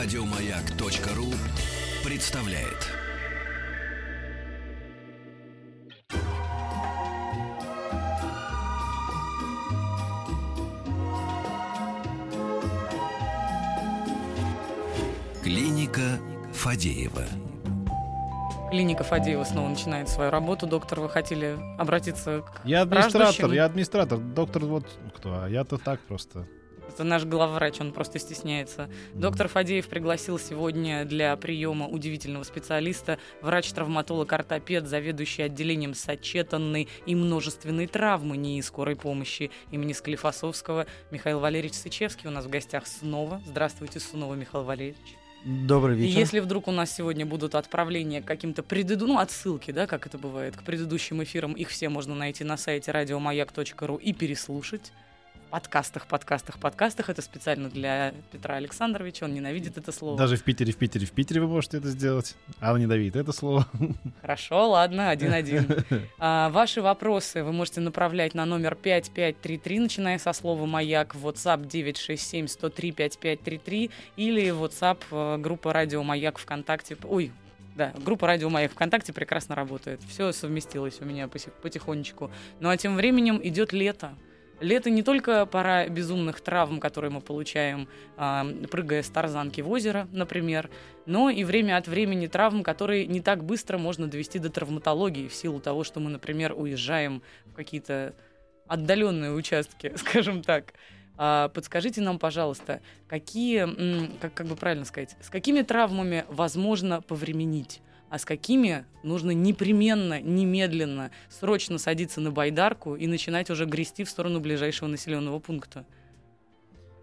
Радиомаяк.ру представляет. Клиника Фадеева. Клиника Фадеева снова начинает свою работу. Доктор, вы хотели обратиться к Я администратор, я администратор. Доктор вот кто, а я-то так просто. Это наш главврач, он просто стесняется. Доктор Фадеев пригласил сегодня для приема удивительного специалиста, врач-травматолог-ортопед, заведующий отделением сочетанной и множественной травмы НИИ скорой помощи имени Склифосовского Михаил Валерьевич Сычевский у нас в гостях снова. Здравствуйте, снова, Михаил Валерьевич. Добрый И вечер. если вдруг у нас сегодня будут отправления к каким-то предыдущим, ну, отсылки, да, как это бывает, к предыдущим эфирам, их все можно найти на сайте радиомаяк.ру и переслушать. Подкастах, подкастах, подкастах. Это специально для Петра Александровича, он ненавидит это слово. Даже в Питере, в Питере, в Питере вы можете это сделать. Алла не давит это слово. Хорошо, ладно, один-один. А, ваши вопросы вы можете направлять на номер 5533, начиная со слова «Маяк» в WhatsApp 967-103-5533 или WhatsApp э, группа «Радио Маяк» ВКонтакте. Ой, да, группа «Радио Маяк» ВКонтакте прекрасно работает. Все совместилось у меня потихонечку. Ну а тем временем идет лето. Лето не только пора безумных травм, которые мы получаем, а, прыгая с тарзанки в озеро, например, но и время от времени травм, которые не так быстро можно довести до травматологии в силу того, что мы, например, уезжаем в какие-то отдаленные участки, скажем так. А, Подскажите нам, пожалуйста, какие, как, как бы правильно сказать, с какими травмами возможно повременить, а с какими нужно непременно, немедленно, срочно садиться на байдарку и начинать уже грести в сторону ближайшего населенного пункта?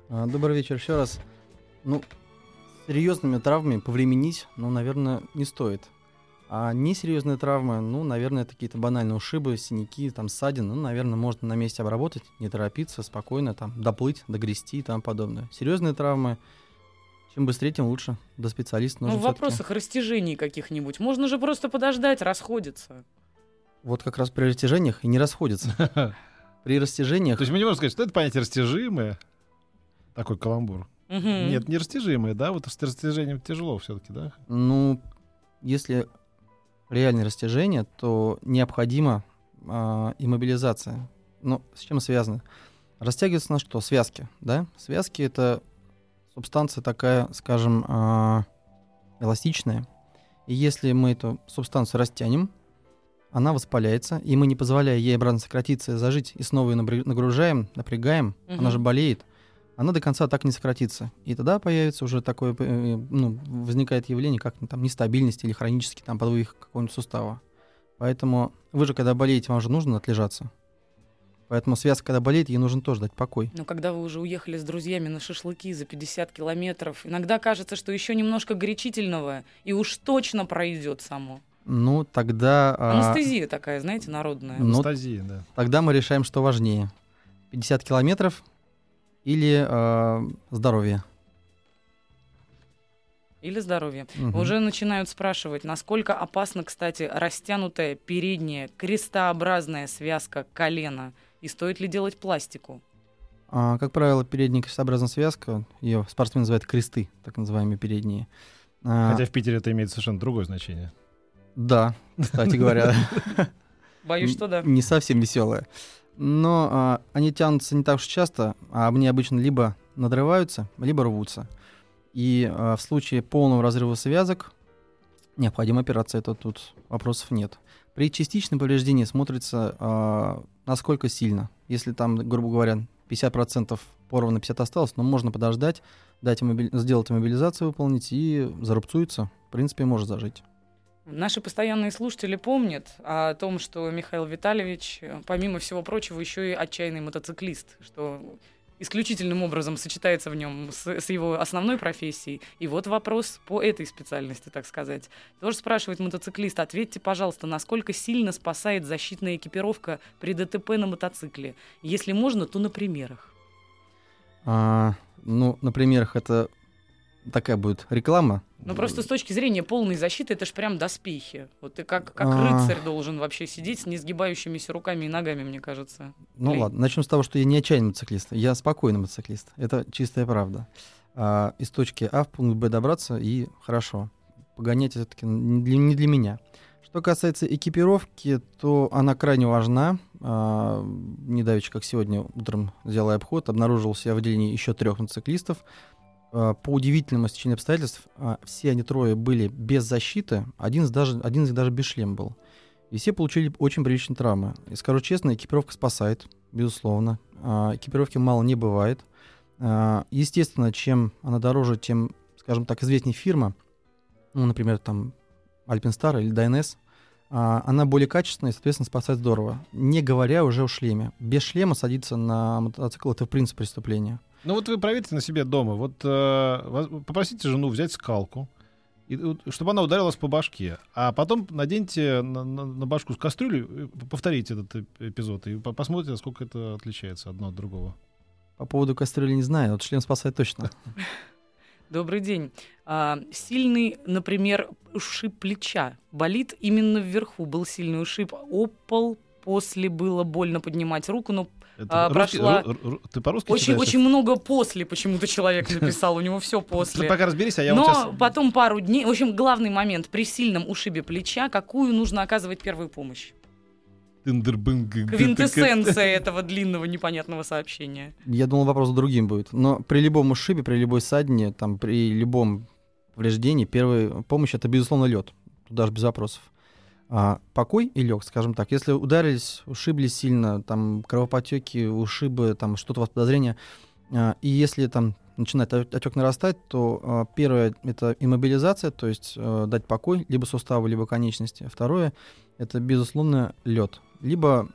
А, Добрый вечер еще раз. Ну, серьезными травмами повременить, ну, наверное, не стоит. А несерьезные травмы, ну, наверное, какие-то банальные ушибы, синяки, там, ссадины, ну, наверное, можно на месте обработать, не торопиться, спокойно, там, доплыть, догрести и тому подобное. Серьезные травмы, чем быстрее, тем лучше. До специалиста Ну, нужно в всё-таки. вопросах растяжений каких-нибудь. Можно же просто подождать, расходиться. Вот как раз при растяжениях и не расходятся. При растяжениях То есть мы не можем сказать, что это понятие растяжимое. Такой каламбур. Нет, не растяжимое, да? Вот с растяжением тяжело все-таки, да? Ну, если реальное растяжение, то необходима а, иммобилизация. Ну, с чем связано? Растягивается на что? Связки, да? Связки — это субстанция такая, скажем, а, эластичная. И если мы эту субстанцию растянем, она воспаляется, и мы, не позволяя ей обратно сократиться и зажить, и снова ее нагружаем, напрягаем, Мгм. она же болеет, она до конца так не сократится. И тогда появится уже такое, э, ну, возникает явление, как ну, там нестабильность или хронический там подвиг какого-нибудь сустава. Поэтому вы же, когда болеете, вам же нужно отлежаться. Поэтому связка, когда болеет, ей нужно тоже дать покой. Но когда вы уже уехали с друзьями на шашлыки за 50 километров, иногда кажется, что еще немножко горячительного, и уж точно пройдет само. Ну, тогда... а, Анестезия такая, знаете, народная. Ну, Анастазия, да. Тогда мы решаем, что важнее. 50 километров или а, здоровье. Или здоровье. Мгм. Уже начинают спрашивать, насколько опасна, кстати, растянутая передняя крестообразная связка колена, и стоит ли делать пластику? А, как правило, передняя крестообразная связка, ее спортсмены называют кресты, так называемые передние. А, Хотя в Питере это имеет совершенно другое значение. Да, кстати говоря, Боюсь, что да. не совсем веселое. Но а, они тянутся не так уж часто, а они обычно либо надрываются, либо рвутся. И а, в случае полного разрыва связок необходима операция, это тут вопросов нет. При частичном повреждении смотрится, а, насколько сильно. Если там, грубо говоря, 50% порвано, 50 осталось, но можно подождать, дать иммоби- сделать иммобилизацию, выполнить, и зарубцуется. В принципе, может зажить. Наши постоянные слушатели помнят о том, что Михаил Витальевич, э, помимо всего прочего, еще и отчаянный мотоциклист, что исключительным образом сочетается в нем с, с его основной профессией. И вот вопрос по этой специальности, так сказать. Тоже спрашивает мотоциклист, ответьте, пожалуйста, насколько сильно спасает защитная экипировка при ДТП на мотоцикле? Если можно, то на примерах. А, ну, на примерах это такая будет реклама. Ну просто с точки зрения полной защиты это ж прям доспехи. Вот ты как, как А. рыцарь должен вообще сидеть с несгибающимися руками и ногами, мне кажется. Ну Блин. ладно, начнем с того, что я не отчаянный мотоциклист, я спокойный мотоциклист. Это чистая правда. а, из точки А в пункт Б добраться, и хорошо. Погонять все-таки не для, не для меня. Что касается экипировки, то она крайне важна. А, недавеча, как сегодня утром взял обход, обнаружил себя в отделении еще трех мотоциклистов. А, по удивительному стечению обстоятельств, а, все они трое были без защиты, один из, даже, один из них даже без шлема был. И все получили очень приличные травмы. И скажу честно, экипировка спасает, безусловно. А, экипировки мало не бывает. А, естественно, чем она дороже, тем, скажем так, известнее фирма, ну, например, там Alpinstar или DNS, она более качественная и, соответственно, спасает здорово. Не говоря уже о шлеме. Без шлема садиться на мотоцикл — это, в принципе, преступление. Ну вот вы проверьте на себе дома. Вот э, попросите жену взять скалку, и, чтобы она ударилась по башке. А потом наденьте на, на, на башку с кастрюлю, повторите этот эпизод, и посмотрите, насколько это отличается одно от другого. По поводу кастрюли не знаю, вот шлем спасает точно. Добрый день. А, сильный, например, ушиб плеча. Болит именно вверху. Был сильный ушиб. Опал. После было больно поднимать руку, но это а, русский, прошла... Ру, ру, ты по-русски Очень, читаешь? очень много после почему-то человек написал, у него все после. Ты пока разберись, а я Но вот сейчас... потом пару дней... В общем, главный момент. При сильном ушибе плеча какую нужно оказывать первую помощь? Квинтэссенция этого длинного непонятного сообщения. Я думал, вопрос другим будет. Но при любом ушибе, при любой ссадине, там, при любом повреждении, первая помощь — это, безусловно, лед. Тут даже без вопросов. А, покой и лег, скажем так. Если ударились, ушиблись сильно, там кровопотеки, ушибы, там что-то у вас подозрение, а, и если там начинает отек нарастать, то а, первое это иммобилизация, то есть а, дать покой либо суставу, либо конечности. Второе это безусловно лед, либо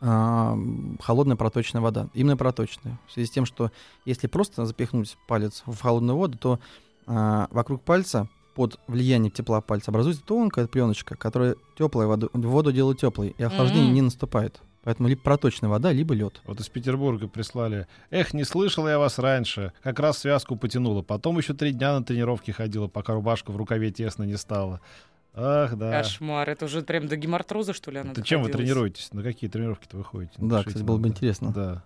а, холодная проточная вода, именно проточная. В связи с тем, что если просто запихнуть палец в холодную воду, то а, вокруг пальца под влиянием тепла пальца образуется тонкая пленочка, которая теплая воду, воду делает теплой, и охлаждение mm-hmm. не наступает. Поэтому либо проточная вода, либо лед. Вот из Петербурга прислали. Эх, не слышал я вас раньше. Как раз связку потянула. Потом еще три дня на тренировке ходила, пока рубашка в рукаве тесно не стала. Ах, да. Кошмар. Это уже прям до гемартроза, что ли, она Это чем вы тренируетесь? На какие тренировки-то вы ходите? Да, Напишите кстати, было бы интересно. Да.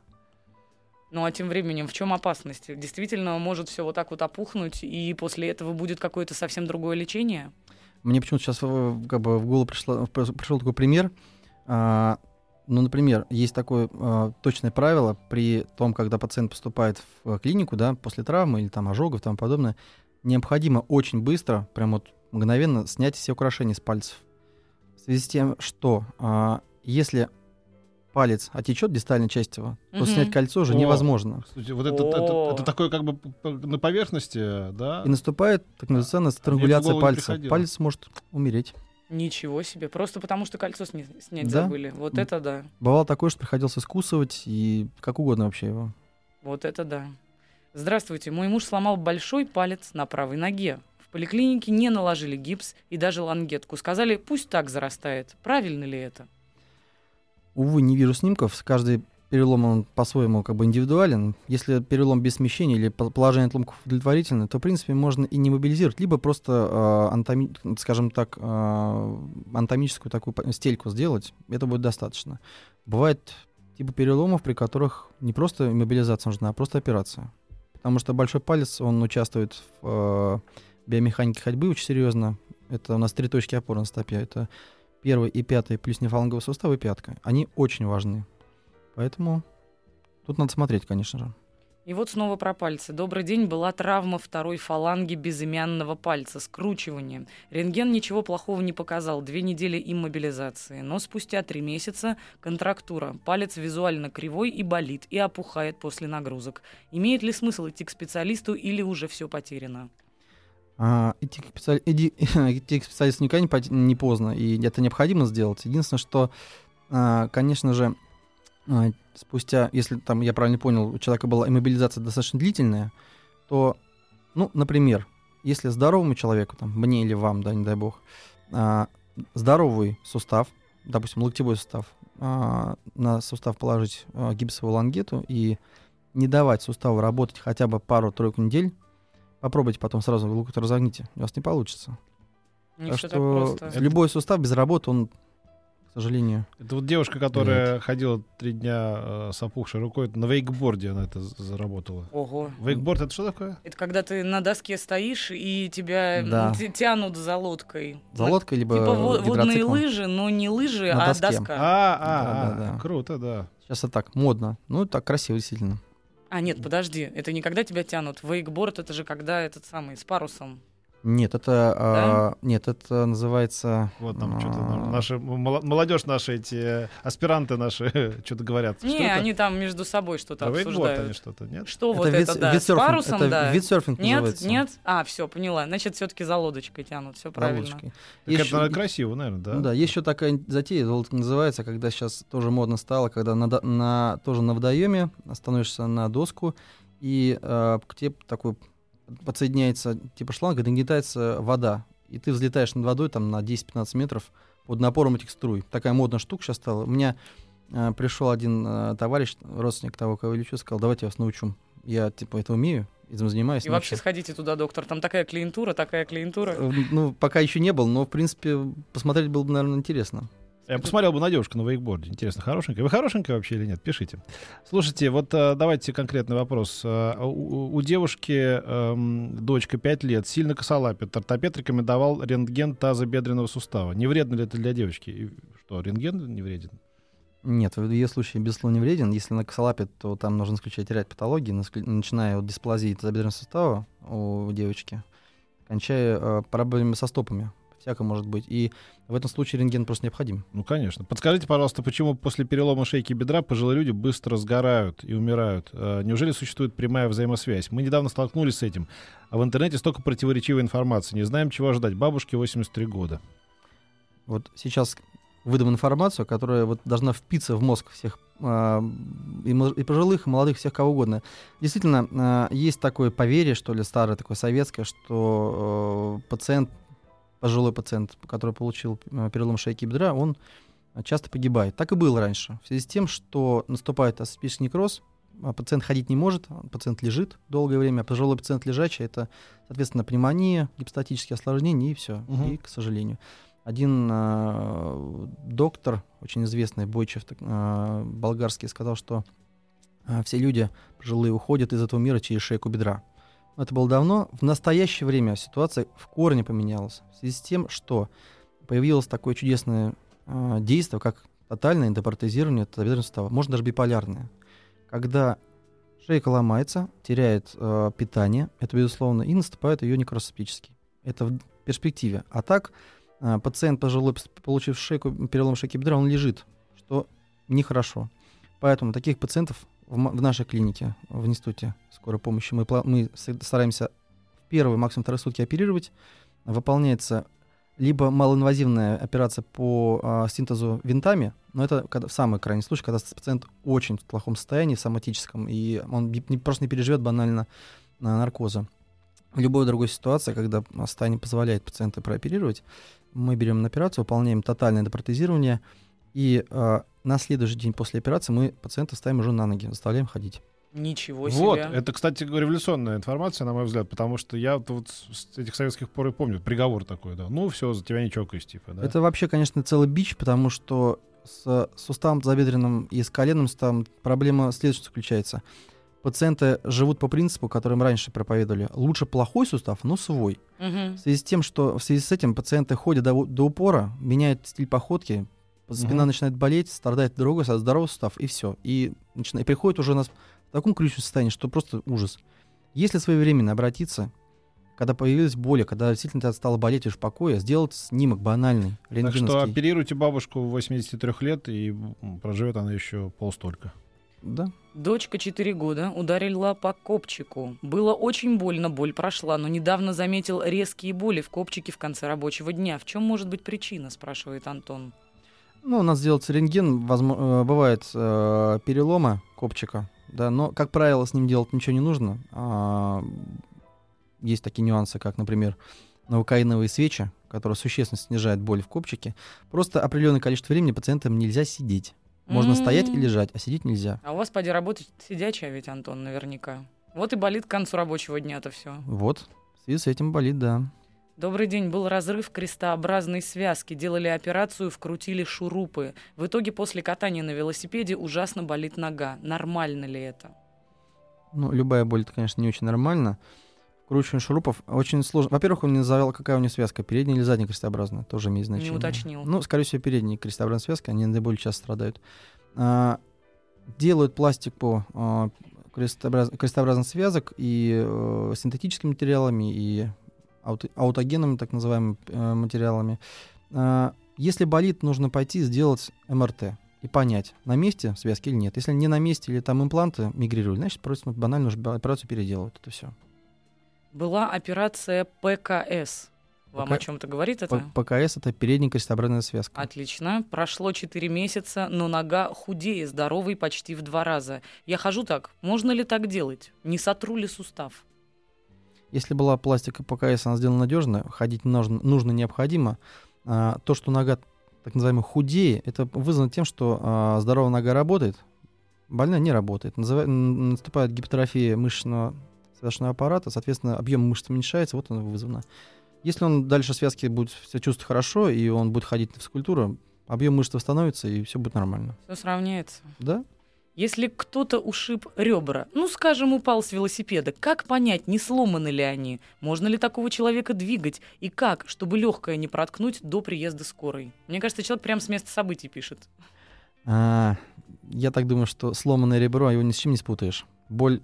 Ну а тем временем в чем опасность? Действительно может все вот так вот опухнуть, и после этого будет какое-то совсем другое лечение? Мне почему-то сейчас как бы в голову пришло, пришел такой пример. А, ну, например, есть такое а, точное правило при том, когда пациент поступает в клинику, да, после травмы или там ожогов и тому подобное, необходимо очень быстро, прям вот мгновенно снять все украшения с пальцев. В связи с тем, что а, если палец отечет дистальной части его, то угу. снять кольцо уже О, невозможно. Слушайте, вот это, это, это такое как бы на поверхности, да? И наступает так называемая странгуляция пальца. Палец может умереть. Ничего себе. Просто потому, что кольцо сня- снять да? забыли. Вот это да. Бывало такое, что приходилось искусывать и как угодно вообще его. Вот это да. Здравствуйте. Мой муж сломал большой палец на правой ноге. В поликлинике не наложили гипс и даже лангетку. Сказали, пусть так зарастает. Правильно ли это? Увы, не вижу снимков. Каждый перелом он по-своему как бы индивидуален. Если перелом без смещения или положение отломков удовлетворительное, то, в принципе, можно и не мобилизировать, либо просто, э, анатоми, скажем так, э, анатомическую такую стельку сделать. Это будет достаточно. Бывает типа переломов, при которых не просто иммобилизация нужна, а просто операция. Потому что большой палец, он участвует в э, биомеханике ходьбы очень серьезно. Это у нас три точки опоры на стопе. Это первый и пятый плюс нефаланговый сустав и пятка. Они очень важны. Поэтому тут надо смотреть, конечно же. И вот снова про пальцы. Добрый день. Была травма второй фаланги безымянного пальца, скручивание. Рентген ничего плохого не показал. Две недели иммобилизации. Но спустя три месяца контрактура. Палец визуально кривой и болит, и опухает после нагрузок. Имеет ли смысл идти к специалисту или уже все потеряно? А, идти, к специали... Иди... идти к специалисту никогда не, не поздно, и это необходимо сделать. Единственное, что, а, конечно же, а, спустя, если там я правильно понял, у человека была иммобилизация достаточно длительная, то, ну, например, если здоровому человеку, там, мне или вам, да, не дай бог, а, здоровый сустав, допустим, локтевой сустав, а, на сустав положить а, гипсовую лангету и не давать суставу работать хотя бы пару-тройку недель, Попробуйте потом сразу локоть разогните. У вас не получится. Не так что любой сустав без работы, он, к сожалению. Это вот девушка, которая ходила три дня э, с опухшей рукой, на вейкборде она это заработала. Ого. Вейкборд это что такое? Это когда ты на доске стоишь и тебя Да. тянут за лодкой. За Вот лодкой, либо Типа во- водные лыжи, но не лыжи, На а доске. доска. А, а, а, Да-да-да. круто, да. Сейчас это так, модно. Ну, так красиво, действительно. А, нет, подожди, это не когда тебя тянут. Вейкборд это же когда этот самый с парусом. Нет, это... а, нет, это называется... Вот там что-то а, наши моло- молодежь наши эти аспиранты наши что-то говорят. Что Не, это? они там между собой что-то Про вейкборд они обсуждают. что-то, нет? Что это вот вид- это, да, с парусом, это да. вид серфинг Нет, называется. нет? А, все, поняла. Значит, все-таки за лодочкой тянут, все правильно. лодочкой. Так Есть это, наверное, красиво, наверное, да? Ну да, есть еще такая затея, золото называется, когда сейчас тоже модно стало, когда на, на- тоже на водоеме становишься на доску, и э, к тебе такой подсоединяется типа шланг, и нагнетается вода. И ты взлетаешь над водой там на 10-15 метров под напором этих струй. Такая модная штука сейчас стала. У меня э, пришел один э, товарищ, родственник того, кого я лечу, сказал, давайте я вас научу. Я типа это умею, этим занимаюсь. И вообще научу». сходите туда, доктор. Там такая клиентура, такая клиентура. Э, Ну, пока еще не был, но, в принципе, посмотреть было бы, наверное, интересно. Я посмотрел бы на девушку на вейкборде. Интересно, хорошенькая? Вы хорошенькая вообще или нет? Пишите. Слушайте, вот э, давайте конкретный вопрос. Э, У, у девушки эм, дочка 5 лет, сильно косолапит. Ортопед рекомендовал рентген тазобедренного сустава. Не вредно ли это для девочки? И что, рентген не вреден? Нет, в ее случае безусловно вреден. Если на косолапит, то там нужно исключать ряд патологий, начиная от дисплазии тазобедренного сустава у девочки, кончая э, проблемами со стопами. Всякое может быть. И в этом случае рентген просто необходим. Ну, конечно. Подскажите, пожалуйста, почему после перелома шейки бедра пожилые люди быстро сгорают и умирают? Э, Неужели существует прямая взаимосвязь? Мы недавно столкнулись с этим, а в интернете столько противоречивой информации. Не знаем, чего ожидать. Бабушке 83 года. Вот сейчас выдам информацию, которая вот должна впиться в мозг всех а, и, пожилых, и молодых, всех кого угодно. Действительно, а, есть такое поверье, что ли, старое, такое советское, что э, пациент, пожилой пациент, который получил э, перелом шейки бедра, он часто погибает. Так и было раньше. В связи с тем, что наступает асцепический некроз, а пациент ходить не может, пациент лежит долгое время, а пожилой пациент лежачий, это, соответственно, пневмония, гипостатические осложнения и все. Мгм. И, к сожалению. Один э, доктор, очень известный, Бойчев, э, болгарский, сказал, что э, все люди пожилые уходят из этого мира через шейку бедра. Это было давно. В настоящее время ситуация в корне поменялась. В связи с тем, что появилось такое чудесное э, действие, как тотальное эндопротезирование тазобедренного сустава, можно даже биполярное. Когда шейка ломается, теряет э, питание, это безусловно, и наступает ее некросцептический. Это в перспективе. А так, э, пациент пожилой, получив шейку, перелом шейки бедра, он лежит, что нехорошо. Поэтому таких пациентов в, в нашей клинике, в институте скорой помощи, мы, мы стараемся в первые, максимум вторые сутки оперировать. Выполняется либо малоинвазивная операция по а, синтезу винтами, но это когда, самый крайний случай, когда пациент очень в плохом состоянии, в соматическом, и он не- просто не переживет банально а, наркоза. В любой другой ситуации, когда состояние позволяет пациента прооперировать, мы берем на операцию, выполняем тотальное депротезирование, и а, на следующий день после операции мы пациента ставим уже на ноги, заставляем ходить. Ничего Вот, себе. это, кстати, революционная информация, на мой взгляд, потому что я вот с этих советских пор и помню приговор такой, да. Ну, все, за тебя не чокаюсь, типа, да. Это вообще, конечно, целый бич, потому что с суставом забедренным и с коленным суставом проблема следующая заключается. Пациенты живут по принципу, который мы раньше проповедовали. Лучше плохой сустав, но свой. Мгм. В связи с тем, что в связи с этим пациенты ходят до, до упора, меняют стиль походки, спина Мгм. начинает болеть, страдает другой сустав, здоровый сустав, и все. И, начина- и приходит уже у нас в таком ключевом состоянии, что просто ужас. Если своевременно обратиться, когда появилась боль, когда действительно тебя стало болеть уж в покое, сделать снимок банальный, Так что оперируйте бабушку 83 лет, и проживет она еще полстолько. Да. Дочка 4 года ударила по копчику. Было очень больно, боль прошла, но недавно заметил резкие боли в копчике в конце рабочего дня. В чем может быть причина, спрашивает Антон. Ну, у нас делается рентген, возможно, бывает э, перелома копчика, да, но, как правило, с ним делать ничего не нужно. А, есть такие нюансы, как, например, новокаиновые свечи, которые существенно снижают боль в копчике. Просто определенное количество времени пациентам нельзя сидеть. Можно М. стоять и лежать, а сидеть нельзя. А у вас, поди, работать сидячая ведь, Антон, наверняка. Вот и болит к концу рабочего дня-то все. Вот, в связи с этим болит, да. Добрый день. Был разрыв крестообразной связки. Делали операцию, вкрутили шурупы. В итоге после катания на велосипеде ужасно болит нога. Нормально ли это? Ну, любая боль, это, конечно, не очень нормально. Вкручивание шурупов очень сложно. Во-первых, он не называл, какая у него связка, передняя или задняя крестообразная, тоже имеет значение. Не уточнил. Ну, скорее всего, передняя крестообразная связка, они наиболее часто страдают. А, делают пластик по а, крестообраз... крестообразных связок и э, синтетическими материалами, и аут... аутогенными, так называемыми э, материалами. А, если болит, нужно пойти сделать МРТ и понять, на месте связки или нет. Если не на месте или там импланты мигрируют, значит, просто банально нужно операцию переделывать. Это все. Была операция ПКС. Вам ПК- о чем-то говорит это? ПКС это передняя крестообразная связка. Отлично. Прошло 4 месяца, но нога худее здоровой почти в два раза. Я хожу так. Можно ли так делать? Не сотру ли сустав? Если была пластика ПКС, она сделана надежно, ходить нужно, нужно необходимо. А, то, что нога так называемая худее, это вызвано тем, что а, здоровая нога работает, больная не работает. Называ- наступает гипертрофия мышечного связочного аппарата, соответственно, объем мышц уменьшается, вот оно вызвано. Если он дальше связки будет себя чувствовать хорошо, и он будет ходить на физкультуру, объем мышц восстановится, и все будет нормально. Все сравняется. Да? Если кто-то ушиб ребра, ну, скажем, упал с велосипеда, как понять, не сломаны ли они? Можно ли такого человека двигать? И как, чтобы легкое не проткнуть до приезда скорой? Мне кажется, человек прямо с места событий пишет. А, я так думаю, что сломанное ребро, его ни с чем не спутаешь. Боль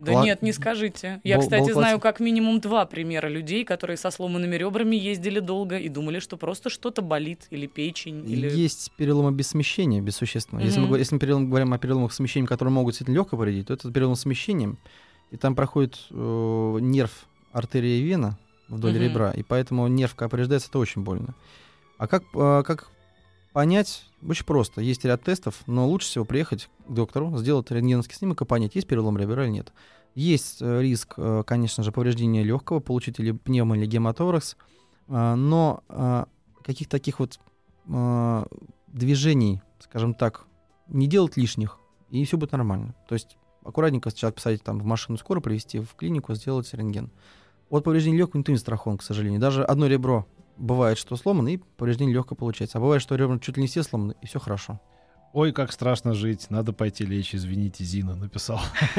Да Кла- нет, не скажите. Я, Бол- кстати, знаю как минимум два примера людей, которые со сломанными ребрами ездили долго и думали, что просто что-то болит, или печень, или... Есть переломы без смещения, без существенного. Если, мы, если мы перелом- говорим о переломах смещения, которые могут действительно легко повредить, то это перелом смещением. И там проходит э, нерв, артерия и вена вдоль Мгм. ребра, и поэтому нерв, когда повреждается, это очень больно. А как, э, как понять? Очень просто. Есть ряд тестов, но лучше всего приехать к доктору, сделать рентгеновский снимок и понять, есть перелом ребра или нет. Есть э, риск, э, конечно же, повреждения легкого, получить или пневмо, или гематоракс, а, но а, каких таких вот движений, скажем так, не делать лишних, и все будет нормально. То есть аккуратненько человек посадить там в машину скоро, привезти в клинику, сделать рентген. От повреждений легкого никто не страхован, к сожалению. Даже одно ребро бывает, что сломано, и повреждение легкое получается. А бывает, что ребра чуть ли не все сломаны, и все хорошо. Ой, как страшно жить, надо пойти лечь, извините, Зина написал.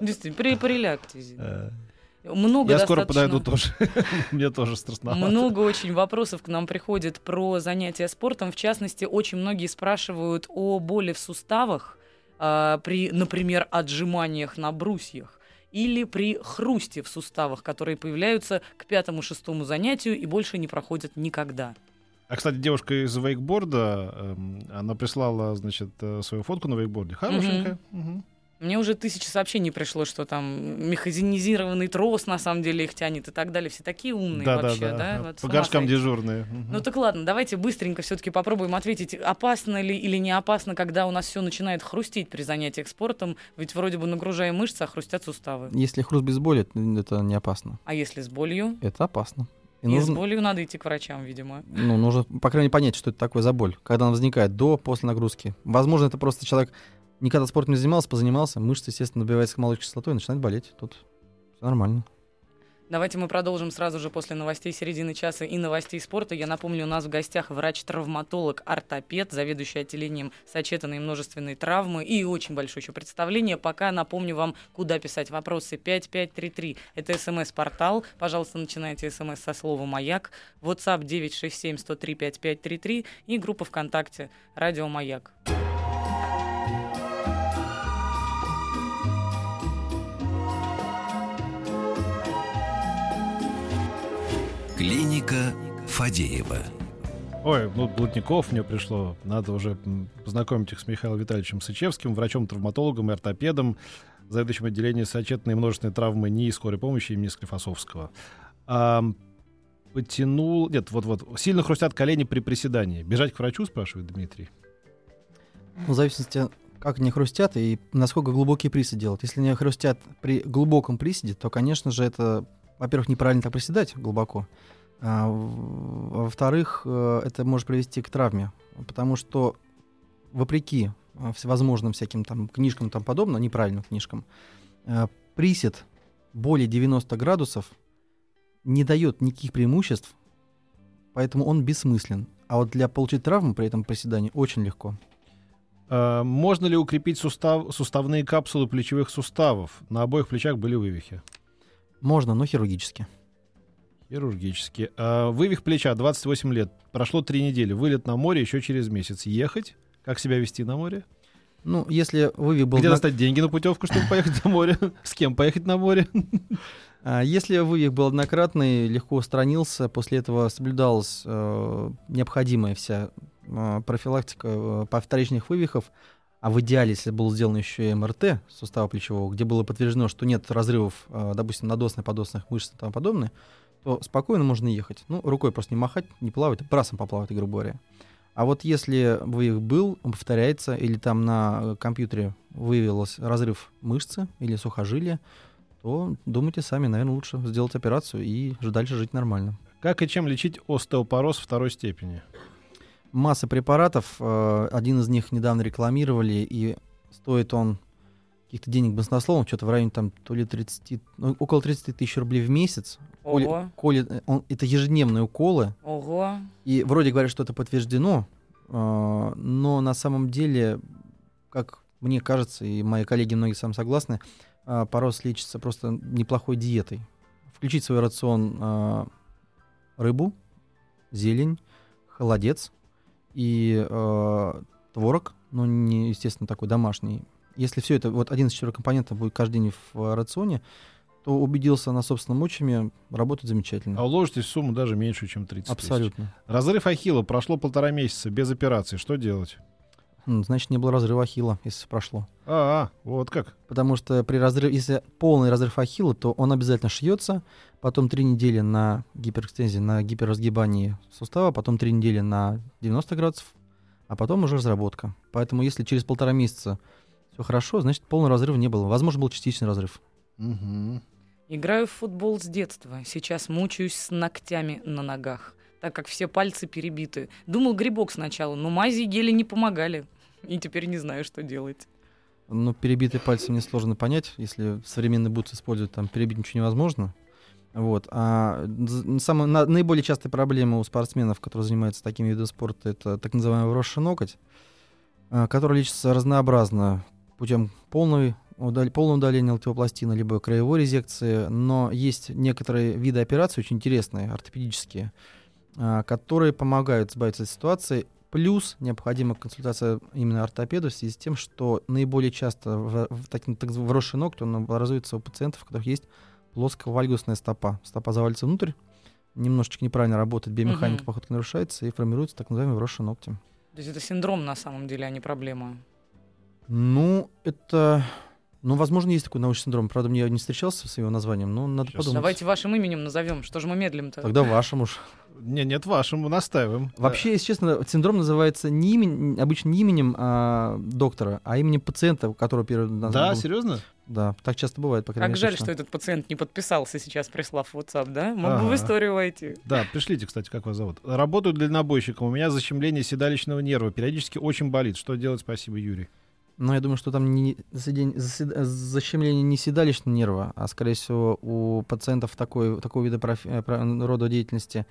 Действительно, при, прилягте. Зина. Э, Много Я скоро подойду тоже. Мне тоже страшновато. Много очень вопросов к нам приходит про занятия спортом. В частности, очень многие спрашивают о боли в суставах а, при, например, отжиманиях на брусьях или при хрусте в суставах, которые появляются к пятому-шестому занятию и больше не проходят никогда. А, кстати, девушка из вейкборда, эм, она прислала, значит, э, свою фотку на вейкборде. Хорошенькая. Мгм. Мне уже тысячи сообщений пришло, что там механизированный трос на самом деле их тянет и так далее. Все такие умные Да, да, вообще, да? да. Вот с По горшкам сойти. дежурные. Ну так ладно, давайте быстренько все-таки попробуем ответить, опасно ли или не опасно, когда у нас все начинает хрустеть при занятиях спортом, ведь вроде бы нагружаем мышцы, а хрустят суставы. Если хруст без боли, это- не опасно. А если с болью? Это опасно. И И, с нужно, болью надо идти к врачам, видимо. ну, нужно, по крайней мере, понять, что это такое за боль, когда она возникает до, после нагрузки. Возможно, это просто человек никогда спортом не занимался, позанимался, мышцы, естественно, набиваются к молочной кислотой и начинает болеть. Тут все нормально. Давайте мы продолжим сразу же после новостей середины часа и новостей спорта. Я напомню, у нас в гостях врач-травматолог, ортопед, заведующий отделением сочетанной множественной травмы и очень большое еще представление. Пока напомню вам, куда писать вопросы 5533. Это смс-портал. Пожалуйста, начинайте смс со слова «Маяк». WhatsApp 967 103 5533 и группа ВКонтакте «Радио Маяк». Клиника Фадеева. Ой, ну, Блатников мне пришло. Надо уже познакомить их с Михаилом Витальевичем Сычевским, врачом-травматологом и ортопедом, заведующим отделением сочетанной и множественной травмы НИИ скорой помощи имени Склифосовского. А, потянул... Нет, вот-вот. Сильно хрустят колени при приседании. Бежать к врачу, спрашивает Дмитрий. Ну, В зависимости, как они хрустят и насколько глубокий присед делать. Если они хрустят при глубоком приседе, то, конечно же, это, во-первых, неправильно так приседать глубоко. А, в- во-вторых, э, это может привести к травме. Потому что, вопреки э, всевозможным всяким там книжкам и тому подобное, неправильным книжкам, э, присед более 90 градусов не дает никаких преимуществ, поэтому он бессмыслен. А вот для получить травму при этом приседании очень легко. А, можно ли укрепить сустав, суставные капсулы плечевых суставов? На обоих плечах были вывихи. Можно, но хирургически. Хирургически. А, вывих плеча 28 лет. Прошло три недели. Вылет на море еще через месяц. Ехать? Как себя вести на море? Ну, если вывих был... Где на- достать деньги на путевку, чтобы поехать на море? С кем поехать на море? А, Если вывих был однократный, легко устранился, после этого соблюдалась э, необходимая вся э, профилактика э, по вторичных вывихов, а в идеале, если был сделан еще и МРТ сустава плечевого, где было подтверждено, что нет разрывов, э, допустим, надосных, подосных мышц и тому подобное, то спокойно можно ехать. Ну, рукой просто не махать, не плавать, брасом поплавать, грубо говоря. А вот если вывих был, он повторяется, или там на э, компьютере выявилось разрыв мышцы или сухожилия, то думайте сами, наверное, лучше сделать операцию и дальше жить нормально. Как и чем лечить остеопороз второй степени? Масса препаратов, э, один из них недавно рекламировали, и стоит он каких-то денег баснословно, что-то в районе там то ли 30, ну, около 30 тысяч рублей в месяц. Коли- Ого, коли- э, он- это ежедневные уколы, ого. и вроде говорят, что это подтверждено, э, но на самом деле, как мне кажется, и мои коллеги многие сам согласны, э, пороз лечится просто неплохой диетой. Включить в свой рацион э, рыбу, зелень, холодец и э, творог, но не, естественно, такой домашний. Если все это, вот один из четырех компонентов будет каждый день в э, рационе, то убедился на собственном учиме, работает замечательно. А уложитесь в сумму даже меньше, чем 30 тысяч. Абсолютно. Разрыв ахилла прошло полтора месяца без операции. Что делать? М, Значит, не было разрыва ахилла, если прошло. А, а, вот как. Потому что при разрыве, если полный разрыв ахилла, то он обязательно шьется, потом три недели на гиперэкстензии, на гиперразгибании сустава, потом три недели на 90 градусов, а потом уже разработка. Поэтому если через полтора месяца все хорошо, значит полный разрыв не было. Возможно, был частичный разрыв. Мгм. Играю в футбол с детства. Сейчас мучаюсь с ногтями на ногах, так как все пальцы перебиты. Думал грибок сначала, но мази и гели не помогали. И теперь не знаю, что делать. Но перебитые пальцы мне сложно понять. Если современный бутс используют, там перебить ничего невозможно. Вот. А самая, на- наиболее частая проблема у спортсменов, которые занимаются такими видами спорта, это так называемый вросший ноготь, а, который лечится разнообразно путем полной, удал- полного удаления латиопластины, либо краевой резекции. Но есть некоторые виды операций очень интересные, ортопедические, а, которые помогают избавиться от ситуации. Плюс необходима консультация именно ортопеда в связи с тем, что наиболее часто в, в так называемый вросший ноготь он образуется у пациентов, у которых есть плосковальгусная стопа. Стопа завалится внутрь, немножечко неправильно работает, биомеханика Мгм. походки нарушается и формируется так называемый вросший ногти. То есть это синдром на самом деле, а не проблема. Ну, это... Ну, возможно, есть такой научный синдром. Правда, мне не встречался с его названием, но надо Сейчас. подумать. Давайте вашим именем назовем. Что же мы медлим-то? Тогда вашим уж. Не, нет, вашим, мы настаиваем. Вообще, если честно, синдром называется не имен- обычно не именем а, доктора, а именем пациента, которого первый Да, назван да был. серьезно? Да, так часто бывает, по крайней Как мере, жаль, точно. что этот пациент не подписался сейчас, прислав в WhatsApp, да? Мог бы Ага. в историю войти. Да, пришлите, кстати, как вас зовут. Работаю дальнобойщиком. У меня защемление седалищного нерва. Периодически очень болит. Что делать? Спасибо, Юрий. Но я думаю, что там не защемление не седалищного нерва, а, скорее всего, у пациентов такой, такого вида профи- э, рода деятельности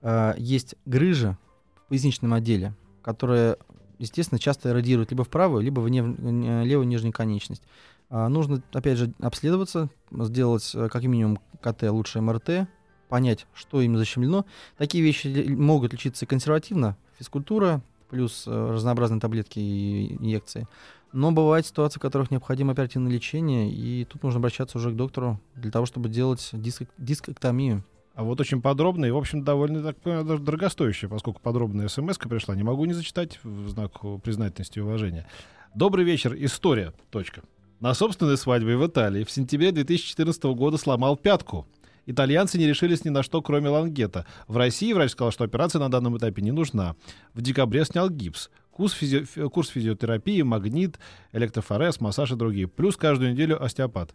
э, есть грыжа в поясничном отделе, которая, естественно, часто радирует либо в правую, либо в нев- э, левую нижнюю конечность. А, нужно, опять же, обследоваться, сделать э, как минимум КТ, лучше МРТ, понять, что им защемлено. Такие вещи могут лечиться консервативно, физкультура, плюс э, разнообразные таблетки и инъекции. Но бывают ситуации, в которых необходимо оперативное лечение, и тут нужно обращаться уже к доктору для того, чтобы делать диск- дискоктомию. А вот очень подробно и, в общем, довольно так даже дорогостоящая, поскольку подробная смс пришла. Не могу не зачитать в знак признательности и уважения. Добрый вечер. История. Точка. На собственной свадьбе в Италии в сентябре 2014 года сломал пятку. Итальянцы не решились ни на что, кроме лангета. В России врач сказал, что операция на данном этапе не нужна. В декабре снял гипс. Курс, физи- фи- курс физиотерапии, магнит, электрофорез, массаж и другие. Плюс каждую неделю остеопат.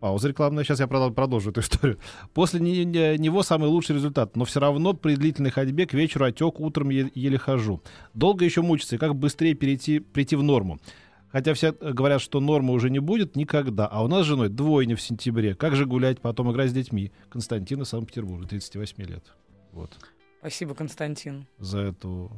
Пауза рекламная. Сейчас я продол- продолжу эту историю. После не- не- него самый лучший результат, но все равно при длительной ходьбе к вечеру отек, утром еле хожу. Долго еще мучиться, и как быстрее перейти, прийти в норму. Хотя все говорят, что нормы уже не будет никогда. А у нас с женой двойня в сентябре. Как же гулять, потом играть с детьми? Константин из Санкт-Петербурга, 38 лет. Вот. Спасибо, Константин. За эту...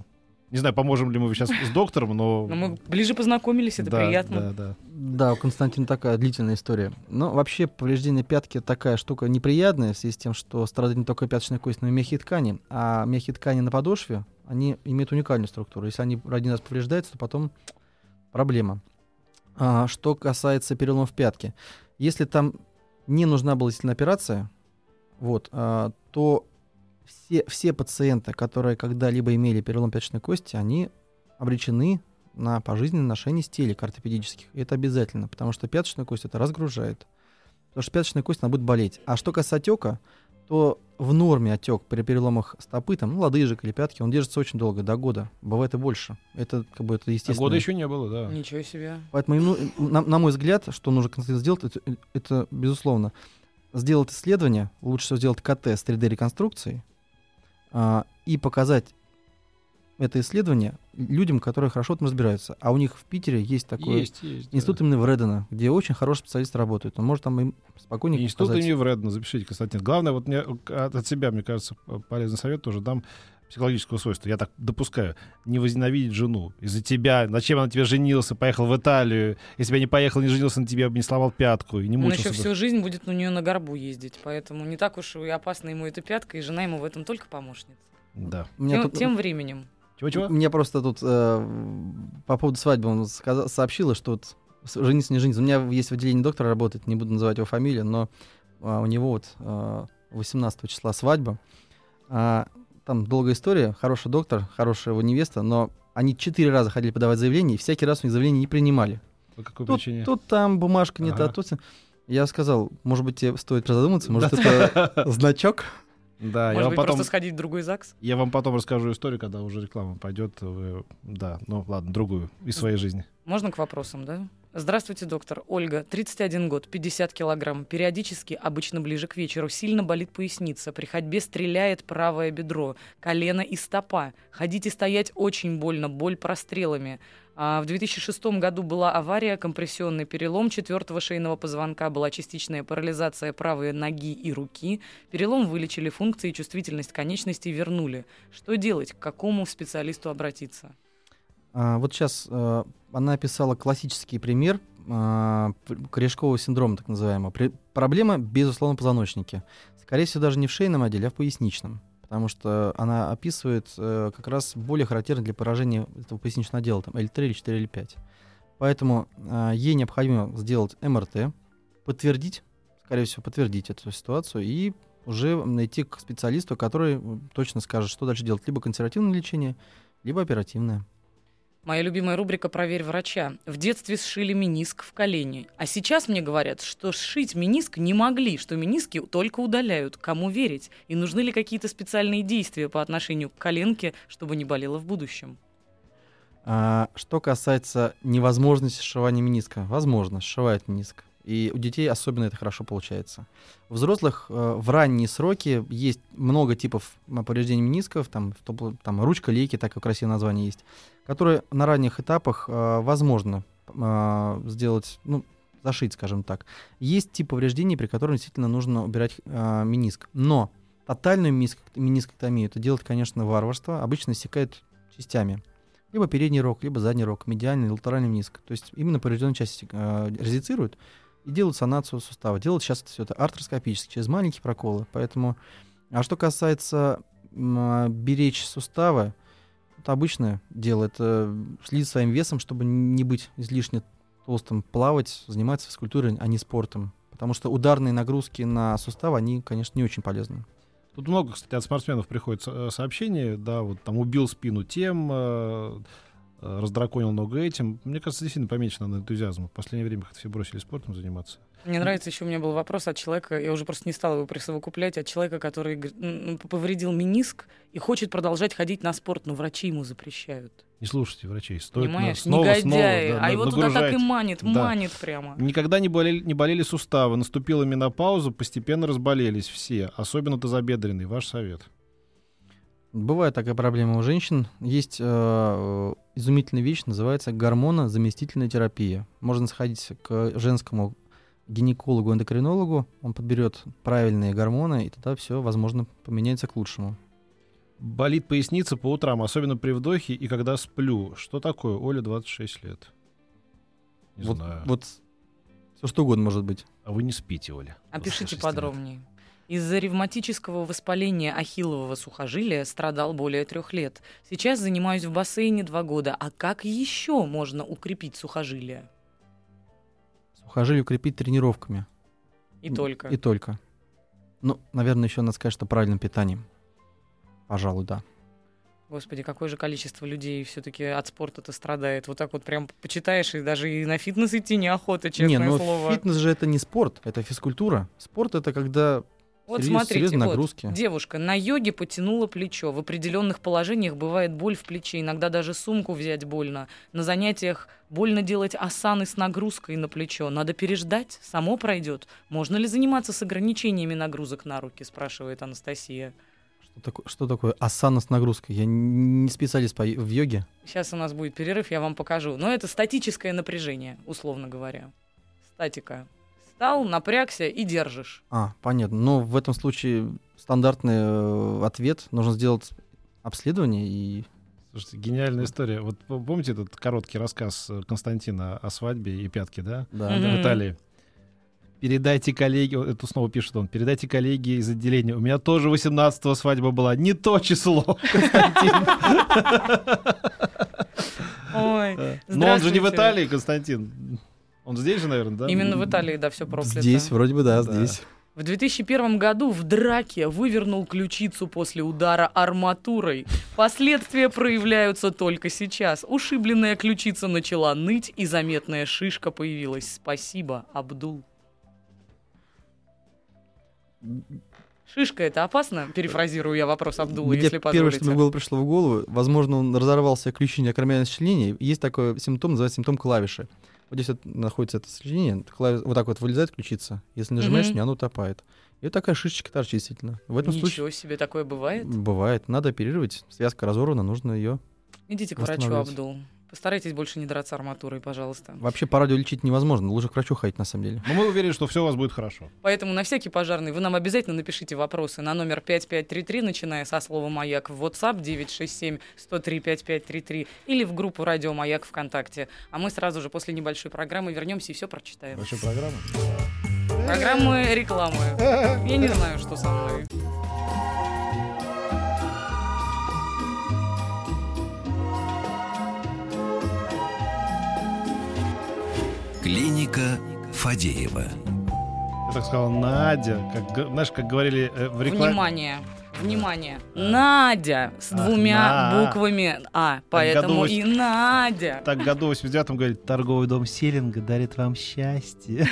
Не знаю, поможем ли мы сейчас с доктором, но... Но мы ближе познакомились, это Да, приятно. Да, да. Да, у Константина такая длительная история. Но вообще повреждение пятки такая штука неприятная в связи с тем, что страдает не только пяточная кость, но и мягкие ткани. А мягкие ткани на подошве, они имеют уникальную структуру. Если они один раз повреждаются, то потом проблема. А, что касается переломов пятки. Если там не нужна была действительно операция, вот, а, то все, все пациенты, которые когда-либо имели перелом пяточной кости, они обречены на пожизненное ношение стелек ортопедических. И это обязательно, потому что пяточная кость это разгружает. Потому что пяточная кость, она будет болеть. А что касается отека, то в норме отек при переломах стопы, там, ну, лодыжек или пятки, он держится очень долго, до года. Бывает и больше. Это как бы это А естественно. года еще не было, да. Ничего себе. Поэтому, ну, на, на мой взгляд, что нужно сделать, это, это, безусловно, сделать исследование, лучше всего сделать КТ с 3D-реконструкцией а, и показать это исследование людям, которые хорошо этом разбираются. А у них в Питере есть такой Есть, есть. институт да. имени Вредена, где очень хороший специалист работает. Он может там им спокойненько Институт показать. имени Вредена, запишите, Константин. Главное, вот мне от себя, мне кажется, полезный совет тоже дам психологического свойства. Я так допускаю. Не возненавидеть жену. Из-за тебя. Зачем она тебе женился, поехал в Италию. Если бы я не поехал, не женился на тебе, я бы не сломал пятку и не Он мучился еще бы. всю жизнь будет у нее на горбу ездить, поэтому не так уж и опасно ему эта пятка, и жена ему в этом только помощница. Да. Тем, тут- тем временем. Чего-чего? Мне просто тут э, по поводу свадьбы он сказа- сообщила, что вот жениться, не жениться. У меня есть в отделении доктора работает, не буду называть его фамилию, но а, у него вот а, 18 числа свадьба. А, там долгая история, хороший доктор, хорошая его невеста, но они четыре раза ходили подавать заявление, и всякий раз у них заявление не принимали. По какой Тут, причине? тут там бумажка не та, Ага. тут... Я сказал, может быть, тебе стоит задуматься, может, это значок? Да, я Может вам быть, потом... просто сходить в другой ЗАГС? Я вам потом расскажу историю, когда уже реклама пойдет. Вы... Да, ну ладно, другую из своей жизни. Можно к вопросам, да? Здравствуйте, доктор. Ольга, 31 год, 50 килограмм. Периодически, обычно ближе к вечеру, сильно болит поясница. При ходьбе стреляет правое бедро, колено и стопа. Ходить и стоять очень больно, боль прострелами. А в 2006 году была авария, компрессионный перелом четвертого шейного позвонка, была частичная парализация правой ноги и руки. Перелом вылечили, функции и чувствительность конечностей вернули. Что делать? К какому специалисту обратиться? А, вот сейчас э, она описала классический пример а, корешкового синдрома, так называемого. Проблема, безусловно, в позвоночнике. Скорее всего, даже не в шейном отделе, а в поясничном. Потому что она описывает э, как раз более характерно для поражения этого поясничного отдела, там L3 или 4 или 5. Поэтому а, ей необходимо сделать МРТ, подтвердить, скорее всего, подтвердить эту ситуацию и уже найти к специалисту, который точно скажет, что дальше делать. Либо консервативное лечение, либо оперативное. Моя любимая рубрика «Проверь врача». В детстве сшили мениск в колене. А сейчас мне говорят, что сшить мениск не могли, что мениски только удаляют. Кому верить? И нужны ли какие-то специальные действия по отношению к коленке, чтобы не болело в будущем? А, что касается невозможности сшивания мениска, возможно, сшивают мениск. И у детей особенно это хорошо получается. У взрослых э, в ранние сроки есть много типов повреждений менисков, там, там ручка лейки, такое красивое название есть, которые на ранних этапах э, возможно э, сделать, ну, зашить, скажем так. Есть тип повреждений, при котором действительно нужно убирать э, мениск. Но тотальную мениск- менискоктомию это делать, конечно, варварство. Обычно иссякает частями либо передний рог, либо задний рог, медиальный, латеральный мениск. То есть именно поврежденную часть э, резицируют и делают санацию сустава. Делают сейчас все это артроскопически, через маленькие проколы. Поэтому, а что касается а, беречь суставы, это обычное дело. Это следить своим весом, чтобы не быть излишне толстым, плавать, заниматься физкультурой, а не спортом. Потому что ударные нагрузки на суставы, они, конечно, не очень полезны. Тут много, кстати, от спортсменов приходит со- сообщения, да, вот там убил спину тем, э, раздраконил ногу этим. Мне кажется, действительно поменьше надо энтузиазма. В последнее время как-то все бросили спортом заниматься. Мне нравится, еще у меня был вопрос от человека, я уже просто не стала его присовокуплять, от человека, который повредил мениск и хочет продолжать ходить на спорт, но врачи ему запрещают. Не слушайте врачей. Стоит Понимаешь? снова, Негодяи. снова, да, а его на- туда так и нагружать. манит, Да. манит прямо. Никогда не болели, не болели суставы. Наступила менопауза, постепенно разболелись все. Особенно тазобедренный. Ваш совет. Бывает такая проблема у женщин. Есть э, изумительная вещь, называется гормонозаместительная терапия. Можно сходить к женскому гинекологу, эндокринологу, он подберет правильные гормоны, и тогда все, возможно, поменяется к лучшему. Болит поясница по утрам, особенно при вдохе и когда сплю. Что такое? Оля, 26 лет. Не вот, знаю. вот все что угодно может быть. А вы не спите, Оля. Опишите 26 лет. Из-за ревматического воспаления ахиллового сухожилия страдал более трех лет. Сейчас занимаюсь в бассейне два года. А как еще можно укрепить сухожилие? Сухожилие укрепить тренировками. И М, только. И только. Ну, наверное, еще надо сказать, что правильным питанием. Пожалуй, да. Господи, какое же количество людей все-таки от спорта-то страдает. Вот так вот прям почитаешь, и даже и на фитнес идти неохота, честное не, ну слово. фитнес же это не спорт, это физкультура. Спорт это когда Вот серьез- смотрите, серьезные вот, нагрузки. девушка на йоге потянула плечо. В определенных положениях бывает боль в плече, иногда даже сумку взять больно. На занятиях больно делать асаны с нагрузкой на плечо. Надо переждать, само пройдет. Можно ли заниматься с ограничениями нагрузок на руки, спрашивает Анастасия. Что такое, что такое асана с нагрузкой? Я не специалист по, в йоге. Сейчас у нас будет перерыв, я вам покажу. Но это статическое напряжение, условно говоря. Статика. Встал, напрягся и держишь. А, понятно. Но в этом случае стандартный э, ответ нужно сделать обследование и Слушайте, гениальная история. Вот помните этот короткий рассказ Константина о свадьбе и пятке, да? да. В Италии. Передайте коллеге, это снова пишет он, передайте коллеге из отделения. У меня тоже 18-го свадьба была. Не то число, Константин. Ой, Но он же не в. Италии, Константин. Он здесь же, наверное, да? именно в Италии, да, все проклято. Здесь, вроде бы, да, Да. здесь. В 2001 году в драке вывернул ключицу после удара арматурой. Последствия проявляются только сейчас. Ушибленная ключица начала ныть, и заметная шишка появилась. Спасибо, Абдул. Шишка это опасно? Перефразирую я вопрос Абдула, Мне если первое, что позволите. мне было пришло в голову, возможно, он разорвался ключине акромиальное сочленение. Есть такой симптом, называется симптом клавиши. Вот здесь вот находится это клави- вот так вот вылезает ключица. Если нажимаешь, Мгм. на оно утопает. И вот такая шишечка торчит действительно. В этом случае Ничего себе, такое бывает? бывает. Надо оперировать. Связка разорвана, нужно ее. Идите к врачу. Абдул. Постарайтесь больше не драться арматурой, пожалуйста. Вообще по радио лечить невозможно. Лучше к врачу ходить на самом деле. Но мы уверены, что все у вас будет хорошо. Поэтому на всякий пожарный вы нам обязательно напишите вопросы на номер 5533, начиная со слова «Маяк» в WhatsApp 967-103-5533 или в группу «Радио Маяк» ВКонтакте. А мы сразу же после небольшой программы вернемся и все прочитаем. Большой программа. Программы рекламы. Я не знаю, что со мной. Клиника Фадеева. Я так сказал, Надя, как, знаешь, как говорили э, в рекламе. Внимание. Внимание. Надя с двумя на. буквами А. Поэтому году и Надя. Так, году в 89-м говорит, торговый дом Селинга дарит вам счастье.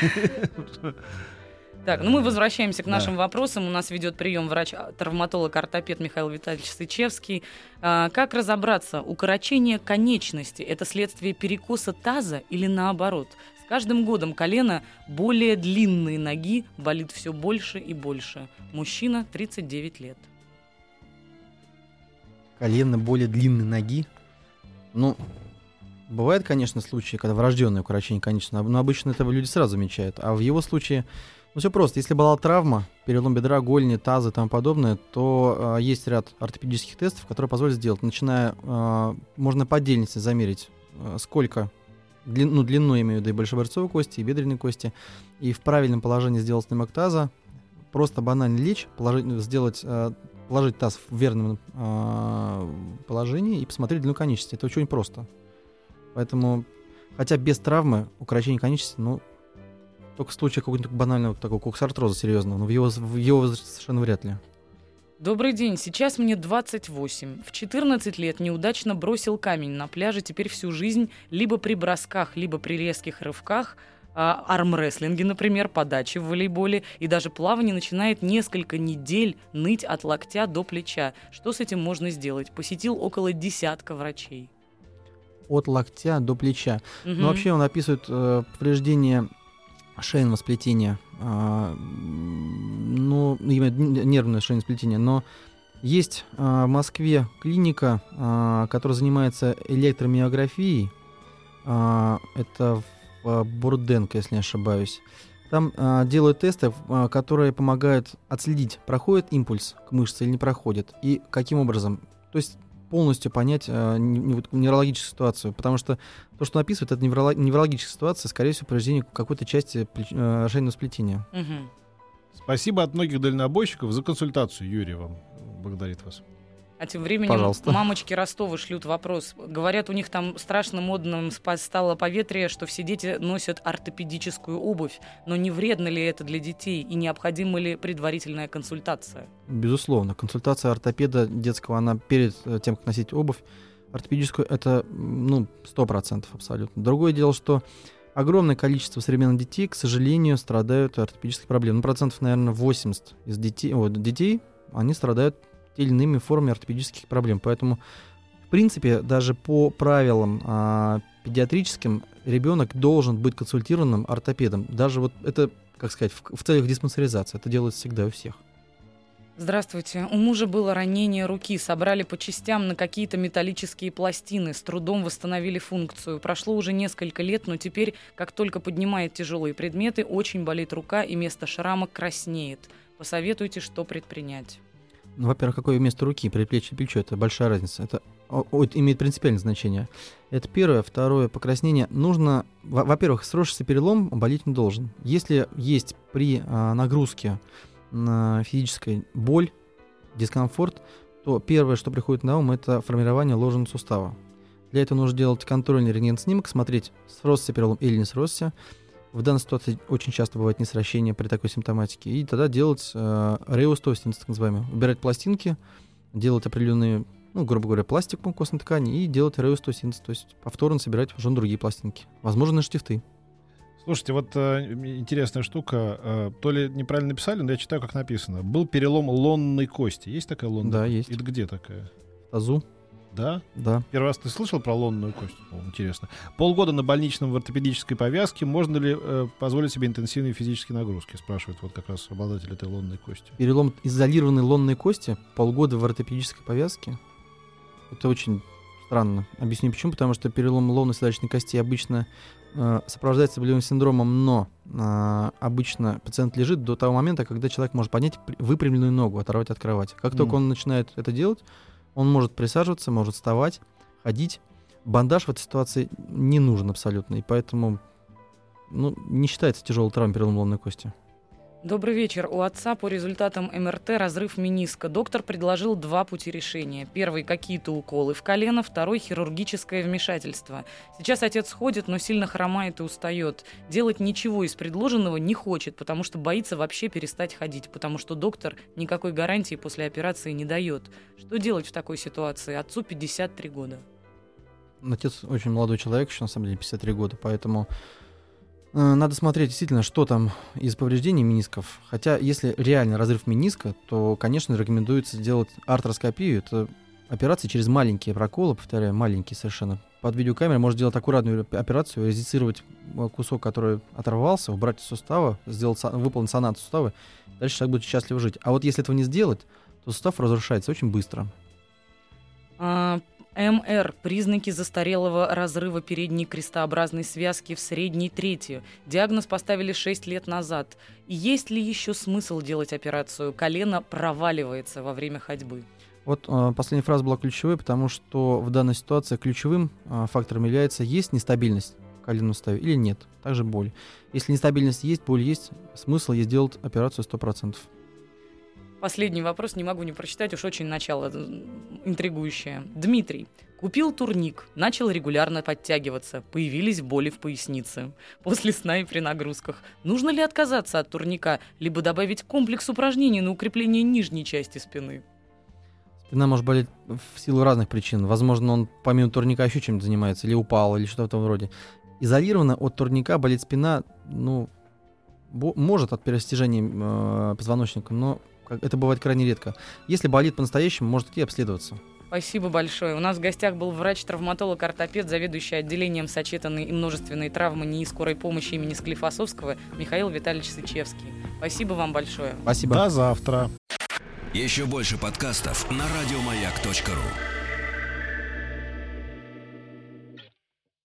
Так, ну мы возвращаемся к Да. нашим вопросам. У нас ведет прием врач-травматолог-ортопед Михаил Витальевич Сычевский. А, как разобраться, укорочение конечности – это следствие перекоса таза или наоборот? Каждым годом колено более длинные ноги болит все больше и больше. Мужчина 39 лет. Колено более длинной ноги. Ну, бывают, конечно, случаи, когда врожденное укорочение конечности, но обычно это люди сразу замечают. А в его случае, ну все просто. Если была травма, перелом бедра, голени, таза и тому подобное, то э, есть ряд ортопедических тестов, которые позволят сделать. Начиная, э, можно по отдельности замерить, э, сколько длин- ну, длину, имею в виду, и большеборцовой кости, и бедренной кости, и в правильном положении сделать снимок таза, просто банально лечь, положить, сделать, э, положить таз в верном э, положении и посмотреть длину конечности. Это очень просто. Поэтому, хотя без травмы укорочение конечности, ну, только в случае какого-нибудь банального такого коксартроза серьезного, но в его, в его возрасте совершенно вряд ли. Добрый день, сейчас мне 28. В 14 лет неудачно бросил камень на пляже, теперь всю жизнь либо при бросках, либо при резких рывках, а, армрестлинге, например, подаче в волейболе, и даже плавание начинает несколько недель ныть от локтя до плеча. Что с этим можно сделать? Посетил около десятка врачей. От локтя до плеча. Мгм. Но вообще он описывает э, повреждение шейного сплетения, а, ну, нервное шейное сплетение, но Есть а, в Москве клиника, а, которая занимается электромиографией. Это в Бурденко, если не ошибаюсь. Там делают тесты, которые помогают отследить, проходит импульс к мышце или не проходит, и каким образом. То есть полностью понять вот неврологическую ситуацию, потому что то, что написывают, это невроло- неврологическая ситуация, скорее всего, повреждение какой-то части плеч- э, шейного сплетения. Мгм. Спасибо от многих дальнобойщиков за консультацию. Юрий вам благодарит вас. А тем временем Пожалуйста. мамочки Ростова шлют вопрос. Говорят, у них там страшно модным стало поветрие, что все дети носят ортопедическую обувь. Но не вредно ли это для детей и необходима ли предварительная консультация? Безусловно, консультация ортопеда детского, она перед э, тем, как носить обувь, ортопедическую, это, ну, 100% абсолютно. Другое дело, что огромное количество современных детей, к сожалению, страдают от ортопедических проблем. Ну, процентов, наверное, 80 из детей, вот, детей, они страдают или иными формами ортопедических проблем. Поэтому, в принципе, даже по правилам а, педиатрическим ребенок должен быть консультированным ортопедом. Даже вот это, как сказать, в, в целях диспансеризации. Это делается всегда у всех. Здравствуйте. У мужа было ранение руки. Собрали по частям на какие-то металлические пластины. С трудом восстановили функцию. Прошло уже несколько лет, но теперь, как только поднимает тяжелые предметы, очень болит рука и место шрама краснеет. Посоветуйте, что предпринять. Ну, во-первых, какое место руки, предплечье, плечо, это большая разница. Это о- имеет принципиальное значение. Это первое. Второе, покраснение. Нужно, во- во-первых, сросшийся перелом болеть не должен. Если есть при а, нагрузке на физической боль, дискомфорт, то первое, что приходит на ум, это формирование ложного сустава. Для этого нужно делать контрольный рентген-снимок, смотреть, сросся перелом или не сросся. В данной ситуации очень часто бывает несращение при такой симптоматике. И тогда делать э, реостосинс, так называемый. Убирать пластинки, делать определенные, ну, грубо говоря, пластику костной ткани и делать реостосинс, то есть повторно собирать уже другие пластинки. Возможно, штифты. Слушайте, вот э, интересная штука. э, то ли неправильно написали, но я читаю, как написано. Был перелом лонной кости. Есть такая лонная? Да, есть. Это где такая? В тазу, Да? да. Первый раз ты слышал про лонную кость? О, интересно. Полгода на больничном в ортопедической повязке. Можно ли э, позволить себе интенсивные физические нагрузки? Спрашивает вот как раз обладатель этой лонной кости. Перелом изолированной лонной кости, полгода в ортопедической повязке. Это очень странно. Объясню почему. Потому что перелом лонной седалищной кости обычно э, сопровождается болевым синдромом, но э, обычно пациент лежит до того момента, когда человек может поднять выпрямленную ногу, оторвать от кровати. Как только Мгм. он начинает это делать, он может присаживаться, может вставать, ходить. Бандаж в этой ситуации не нужен абсолютно, и поэтому ну, не считается тяжелой травмой перелома лонной кости. Добрый вечер. У отца по результатам МРТ разрыв мениска. Доктор предложил два пути решения. Первый – какие-то уколы в колено, второй – хирургическое вмешательство. Сейчас отец ходит, но сильно хромает и устает. Делать ничего из предложенного не хочет, потому что боится вообще перестать ходить, потому что доктор никакой гарантии после операции не дает. Что делать в такой ситуации? Отцу 53 года. Отец очень молодой человек, еще на самом деле 53 года, поэтому надо смотреть действительно, что там из повреждений менисков. Хотя, если реально разрыв мениска, то, конечно, рекомендуется делать артроскопию. Это операция через маленькие проколы, повторяю, маленькие совершенно. Под видеокамерой можно делать аккуратную оп- операцию, резицировать э, кусок, который оторвался, убрать из сустава, сделать, выполнить санацию сустава. Дальше человек будет счастливо жить. А вот если этого не сделать, то сустав разрушается очень быстро. А, МР – признаки застарелого разрыва передней крестообразной связки в средней трети. Диагноз поставили 6 лет назад. Есть ли еще смысл делать операцию? Колено проваливается во время ходьбы. Вот э, последняя фраза была ключевой, потому что в данной ситуации ключевым э, фактором является есть нестабильность в коленном суставе или нет. Также боль. Если нестабильность есть, боль есть, смысл есть делать операцию 100%. Последний вопрос не могу не прочитать, уж очень начало э, интригующее. Дмитрий. Купил турник, начал регулярно подтягиваться, появились боли в пояснице. После сна и при нагрузках. Нужно ли отказаться от турника, либо добавить комплекс упражнений на укрепление нижней части спины? Спина может болеть в силу разных причин. Возможно, он помимо турника еще чем-то занимается, или упал, или что-то в этом роде. Изолированно от турника болит спина, ну, может от перерастяжения э, позвоночника, но это бывает крайне редко. Если болит по-настоящему, может идти обследоваться. Спасибо большое. У нас в гостях был врач-травматолог-ортопед, заведующий отделением сочетанной и множественной травмы НИИ скорой помощи имени Склифосовского Михаил Витальевич Сычевский. Спасибо вам большое. Спасибо. До завтра. Еще больше подкастов на радиомаяк.ру.